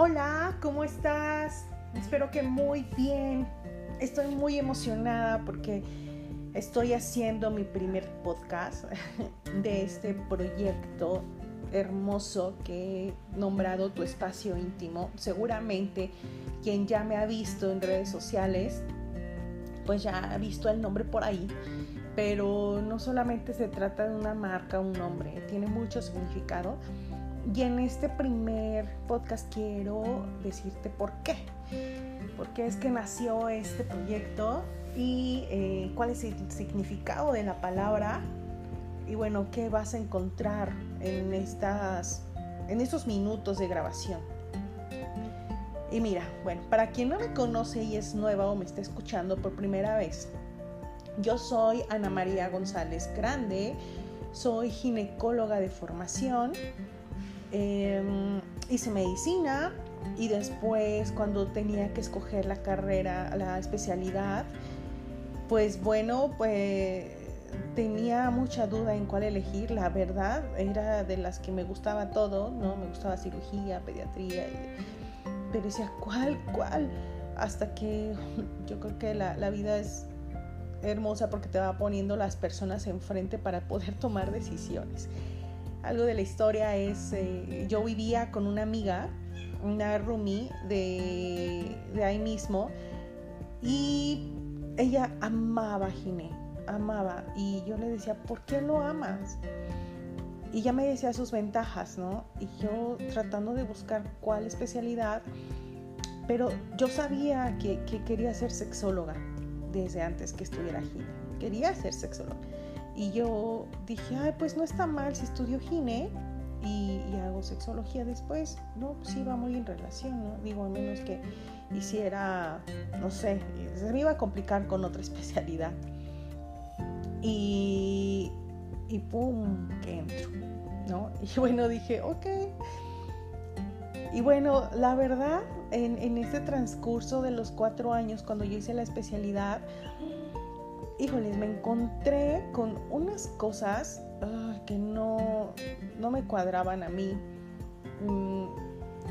Hola, ¿cómo estás? Espero que muy bien. Estoy muy emocionada porque estoy haciendo mi primer podcast de este proyecto hermoso que he nombrado Tu Espacio Íntimo. Seguramente quien ya me ha visto en redes sociales, pues ya ha visto el nombre por ahí. Pero no solamente se trata de una marca, un nombre, tiene mucho significado. Y en este primer podcast quiero decirte por qué. Por qué es que nació este proyecto y eh, cuál es el significado de la palabra. Y bueno, qué vas a encontrar en, estas, en estos minutos de grabación. Y mira, bueno, para quien no me conoce y es nueva o me está escuchando por primera vez, yo soy Ana María González Grande, soy ginecóloga de formación, em, hice medicina y después cuando tenía que escoger la carrera, la especialidad, pues bueno, pues tenía mucha duda en cuál elegir, la verdad, era de las que me gustaba todo, ¿no? Me gustaba cirugía, pediatría, pero decía, ¿cuál, cuál? Hasta que yo creo que la, la vida es hermosa porque te va poniendo las personas enfrente para poder tomar decisiones. Algo de la historia es, eh, yo vivía con una amiga, una roomie de, de ahí mismo, y ella amaba a Gine, amaba. Y yo le decía, ¿por qué lo amas? Y ya me decía sus ventajas, ¿no? Y yo tratando de buscar cuál especialidad, pero yo sabía que, quería ser sexóloga desde antes que estuviera gine. Quería ser sexóloga. Y yo dije, ay, pues no está mal si estudio gine y, hago sexología después. No, pues sí va muy en relación, ¿no? Digo, a menos que hiciera, no sé, se me iba a complicar con otra especialidad. Y, y pum, que entro, ¿no? Y bueno, dije, ok. Y bueno, la verdad, en, en este transcurso de los cuatro años, cuando yo hice la especialidad, híjoles, me encontré con unas cosas que no, no me cuadraban a mí. Mm,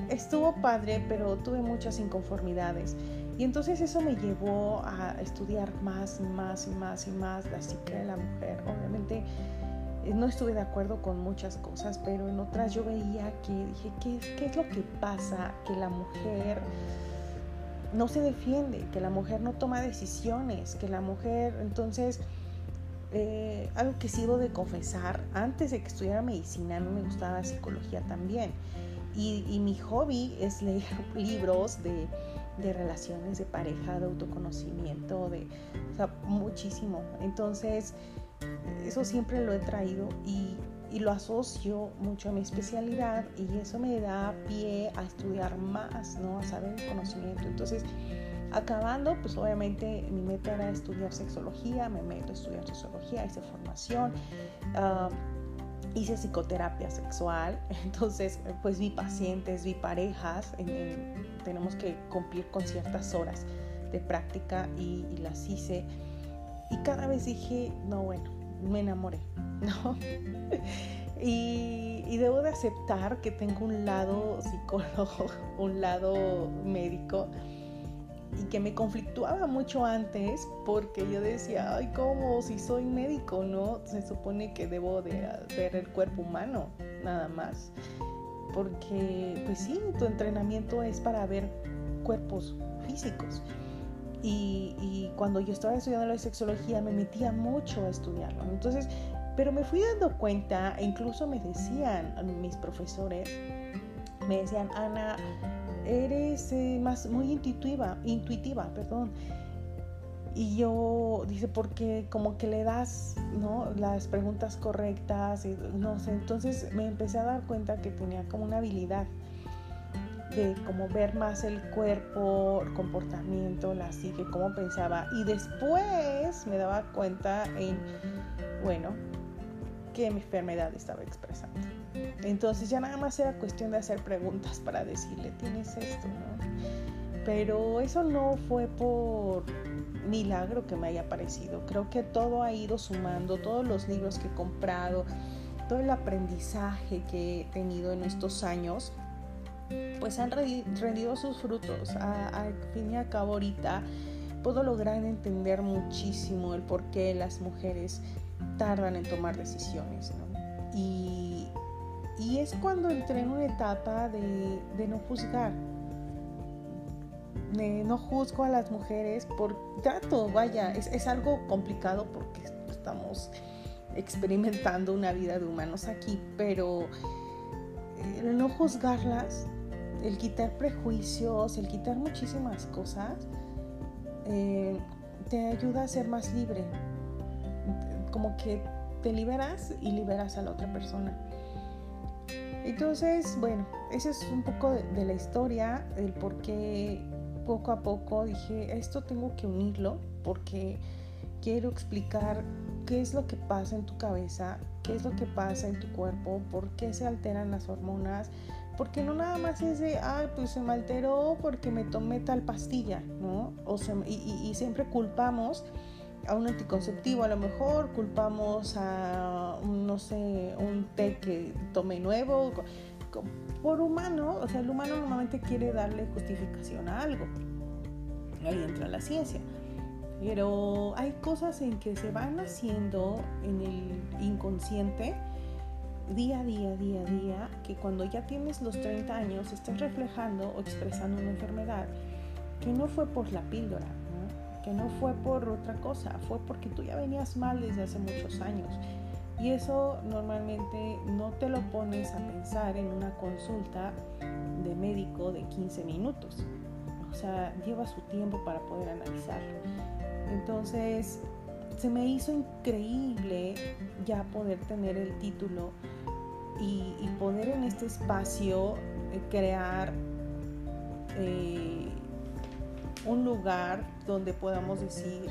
estuvo padre, pero tuve muchas inconformidades. Y entonces eso me llevó a estudiar más más y más y más la psique de la mujer. Obviamente eh, no estuve de acuerdo con muchas cosas, pero en otras yo veía que dije, ¿qué, qué es lo que pasa? Que la mujer no se defiende, que la mujer no toma decisiones, que la mujer, entonces, eh, algo que sigo de confesar, antes de que estudiara medicina, mí me gustaba psicología también. Y, mi hobby es leer libros de de relaciones de pareja, de autoconocimiento, de muchísimo. Entonces, eso siempre lo he traído y, y, lo asocio mucho a mi especialidad y eso me da pie a estudiar más, ¿no? A saber el conocimiento. Entonces, acabando, pues obviamente mi meta era estudiar sexología, me meto a estudiar sexología, hice formación. Uh, hice psicoterapia sexual, entonces pues vi pacientes, vi parejas, tenemos que cumplir con ciertas horas de práctica y, las hice. Y cada vez dije, no, bueno, me enamoré, ¿no? y, debo de aceptar que tengo un lado psicólogo, un lado médico y que me conflictuaba mucho antes porque yo decía, ay, ¿cómo? Si soy médico, ¿no? Se supone que debo de ver el cuerpo humano, nada más. Porque, pues sí, tu entrenamiento es para ver cuerpos físicos. Y, y cuando yo estaba estudiando la sexología me metía mucho a estudiarlo. Entonces, pero me fui dando cuenta, e incluso me decían mis profesores, me decían, Ana, eres eh, más muy intuitiva, intuitiva, perdón. Y yo, dice, porque como que le das, ¿no? Las preguntas correctas, y, no sé, entonces me empecé a dar cuenta que tenía como una habilidad de como ver más el cuerpo, el comportamiento, la psique, cómo pensaba. Y después me daba cuenta en, bueno, que mi enfermedad estaba expresando. Entonces ya nada más era cuestión de hacer preguntas para decirle, tienes esto, ¿no? Pero eso no fue por milagro que me haya parecido. Creo que todo ha ido sumando, todos los libros que he comprado, todo el aprendizaje que he tenido en estos años pues han rendido sus frutos. Al fin y al cabo ahorita puedo lograr entender muchísimo el por qué las mujeres tardan en tomar decisiones. Y, y, es cuando entré en una etapa de, de no juzgar. No juzgo a las mujeres por trato, vaya, es, es algo complicado porque estamos experimentando una vida de humanos aquí, pero el no juzgarlas, el quitar prejuicios, el quitar muchísimas cosas, eh, te ayuda a ser más libre. Como que te liberas y liberas a la otra persona. Entonces, bueno, ese es un poco de, la historia, el por qué poco a poco dije, esto tengo que unirlo porque quiero explicar qué es lo que pasa en tu cabeza, qué es lo que pasa en tu cuerpo, por qué se alteran las hormonas, porque no nada más es de, ay, pues se me alteró porque me tomé tal pastilla, ¿no? O y, siempre culpamos a un anticonceptivo, a lo mejor culpamos a, no sé, un té que tomé nuevo. Por humano, o sea, el humano normalmente quiere darle justificación a algo. Ahí entra la ciencia. Pero hay cosas en que se van haciendo en el inconsciente día a día, día a día, que cuando ya tienes los 30 años estás reflejando o expresando una enfermedad que no fue por la píldora, que no fue por otra cosa, fue porque tú ya venías mal desde hace muchos años. Y eso normalmente no te lo pones a pensar en una consulta de médico de 15 minutos. O sea, lleva su tiempo para poder analizarlo. Entonces, se me hizo increíble ya poder tener el título y, poder en este espacio eh, crear eh, un lugar donde podamos decir,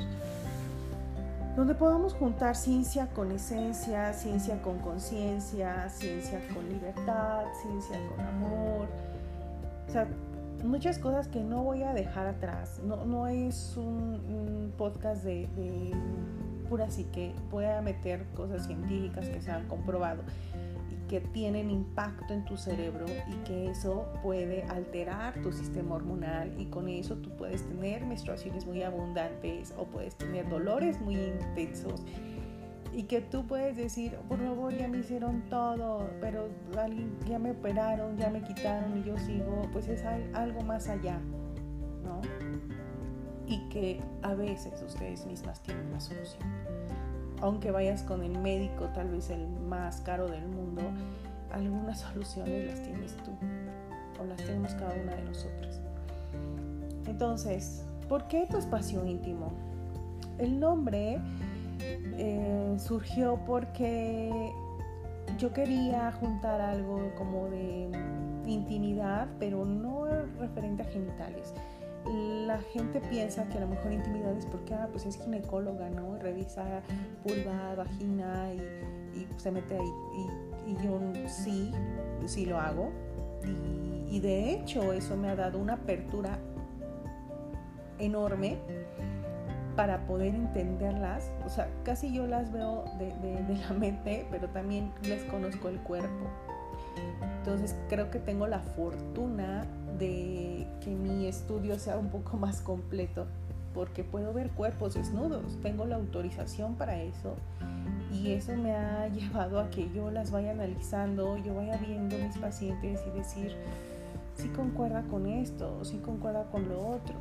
donde podamos juntar ciencia con esencia, ciencia con conciencia, ciencia con libertad, ciencia con amor. O sea, muchas cosas que no voy a dejar atrás. No, no es un, podcast de, de pura que Voy a meter cosas científicas que se han comprobado que tienen impacto en tu cerebro y que eso puede alterar tu sistema hormonal y con eso tú puedes tener menstruaciones muy abundantes o puedes tener dolores muy intensos y que tú puedes decir, por favor, ya me hicieron todo, pero ya me operaron, ya me quitaron y yo sigo, pues es algo más allá, ¿no? Y que a veces ustedes mismas tienen la solución aunque vayas con el médico, tal vez el más caro del mundo, algunas soluciones las tienes tú o las tenemos cada una de nosotras. Entonces, ¿por qué tu espacio íntimo? El nombre eh, surgió porque yo quería juntar algo como de intimidad, pero no referente a genitales la gente piensa que a lo mejor intimidad es porque, ah, pues es ginecóloga, ¿no? Revisa vulva, vagina y, se mete ahí. Y, yo sí, sí lo hago. Y, de hecho eso me ha dado una apertura enorme para poder entenderlas. O sea, casi yo las veo de, la mente, pero también les conozco el cuerpo. Entonces creo que tengo la fortuna de que mi estudio sea un poco más completo porque puedo ver cuerpos desnudos, tengo la autorización para eso y eso me ha llevado a que yo las vaya analizando, yo vaya viendo mis pacientes y decir, si concuerda con esto, si concuerda con lo otro.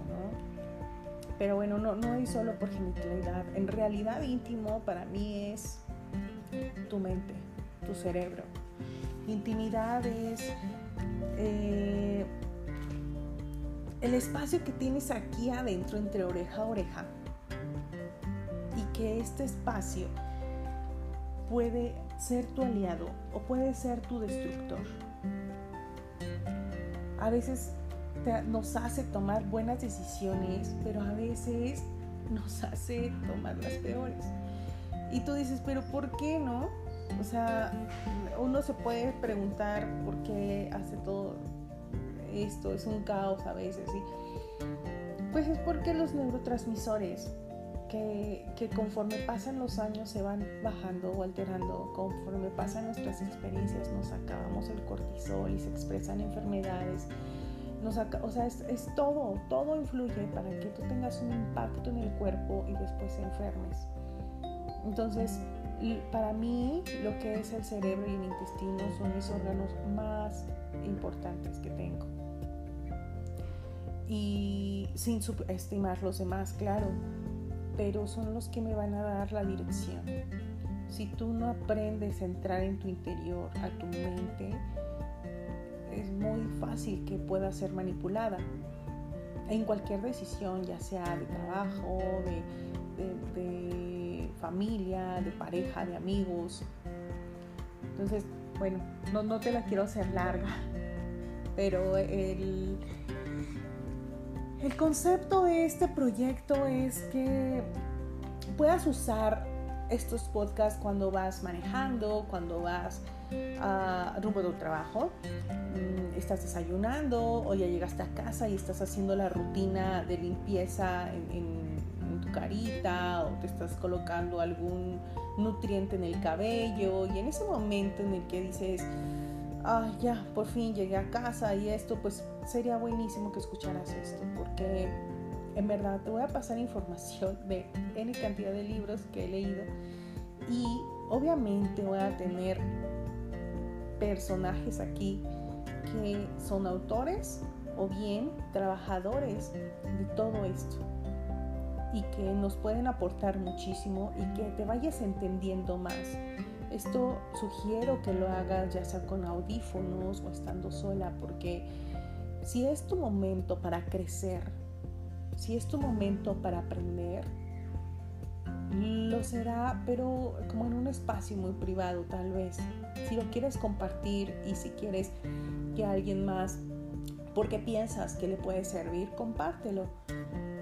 Pero bueno, no, no es solo por genitalidad, en realidad íntimo para mí es tu mente, tu cerebro. Intimidad es eh, el espacio que tienes aquí adentro entre oreja a oreja y que este espacio puede ser tu aliado o puede ser tu destructor. A veces nos hace tomar buenas decisiones, pero a veces nos hace tomar las peores. Y tú dices, pero ¿por qué no? O sea, uno se puede preguntar por qué hace todo esto, es un caos a veces. Pues es porque los neurotransmisores que, que, conforme pasan los años se van bajando o alterando, conforme pasan nuestras experiencias nos acabamos el cortisol y se expresan enfermedades. O sea, es, es, todo, todo influye para que tú tengas un impacto en el cuerpo y después enfermes. Entonces, para mí, lo que es el cerebro y el intestino son mis órganos más importantes que tengo. Y sin subestimar los demás, claro, pero son los que me van a dar la dirección. Si tú no aprendes a entrar en tu interior, a tu mente, es muy fácil que pueda ser manipulada en cualquier decisión, ya sea de trabajo, de, familia, de pareja, de amigos. Entonces, bueno, no, no te la quiero hacer larga, pero el, el concepto de este proyecto es que puedas usar estos podcasts cuando vas manejando, cuando vas rumbo de un trabajo, mm, estás desayunando o ya llegaste a casa y estás haciendo la rutina de limpieza en, tu carita o te estás colocando algún nutriente en el cabello y en ese momento en el que dices, ah, ya, por fin llegué a casa y esto, pues sería buenísimo que escucharas esto, porque en verdad te voy a pasar información de N cantidad de libros que he leído y obviamente voy a tener personajes aquí que son autores o bien trabajadores de todo esto y que nos pueden aportar muchísimo y que te vayas entendiendo más. Esto sugiero que lo hagas ya sea con audífonos o estando sola, porque si es tu momento para crecer, si es tu momento para aprender, lo será, pero como en un espacio muy privado tal vez. Si lo quieres compartir y si quieres que alguien más, porque piensas que le puede servir, compártelo.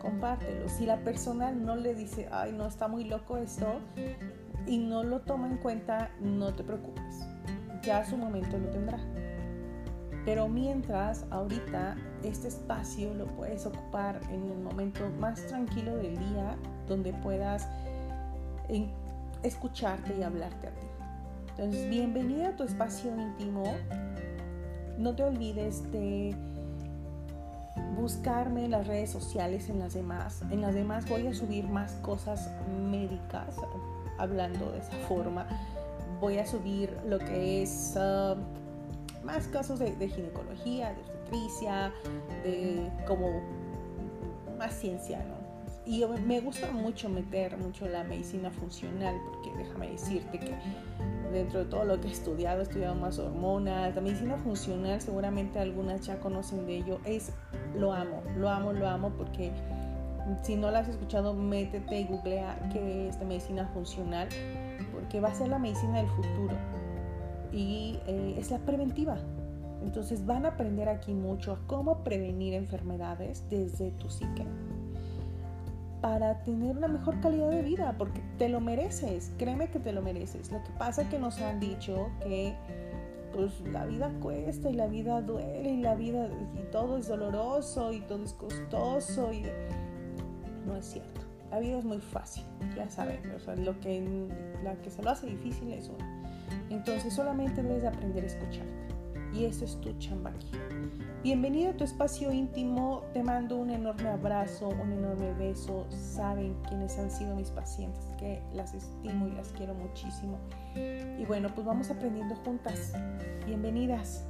Compártelo. Si la persona no le dice, ay, no está muy loco esto, y no lo toma en cuenta, no te preocupes. Ya su momento lo tendrá. Pero mientras, ahorita, este espacio lo puedes ocupar en el momento más tranquilo del día, donde puedas escucharte y hablarte a ti. Entonces, bienvenida a tu espacio íntimo. No te olvides de buscarme en las redes sociales, en las demás. En las demás voy a subir más cosas médicas, hablando de esa forma. Voy a subir lo que es uh, más casos de, ginecología, de obstetricia, de como más ciencia, ¿no? Y me gusta mucho meter mucho la medicina funcional, porque déjame decirte que dentro de todo lo que he estudiado, he estudiado más hormonas, la medicina funcional, seguramente algunas ya conocen de ello, es, lo amo, lo amo, lo amo, porque si no la has escuchado, métete y googlea qué es la medicina funcional, porque va a ser la medicina del futuro y eh, es la preventiva. Entonces van a aprender aquí mucho a cómo prevenir enfermedades desde tu psique para tener una mejor calidad de vida, porque te lo mereces, créeme que te lo mereces. Lo que pasa es que nos han dicho que pues la vida cuesta y la vida duele y la vida y todo es doloroso y todo es costoso y no es cierto. La vida es muy fácil, ya saben, o sea, lo que, la que se lo hace difícil es una. Entonces solamente debes de aprender a escucharte. Y eso es tu chamba aquí. Bienvenido a tu espacio íntimo. Te mando un enorme abrazo, un enorme beso. Saben quiénes han sido mis pacientes, que las estimo y las quiero muchísimo. Y bueno, pues vamos aprendiendo juntas. Bienvenidas.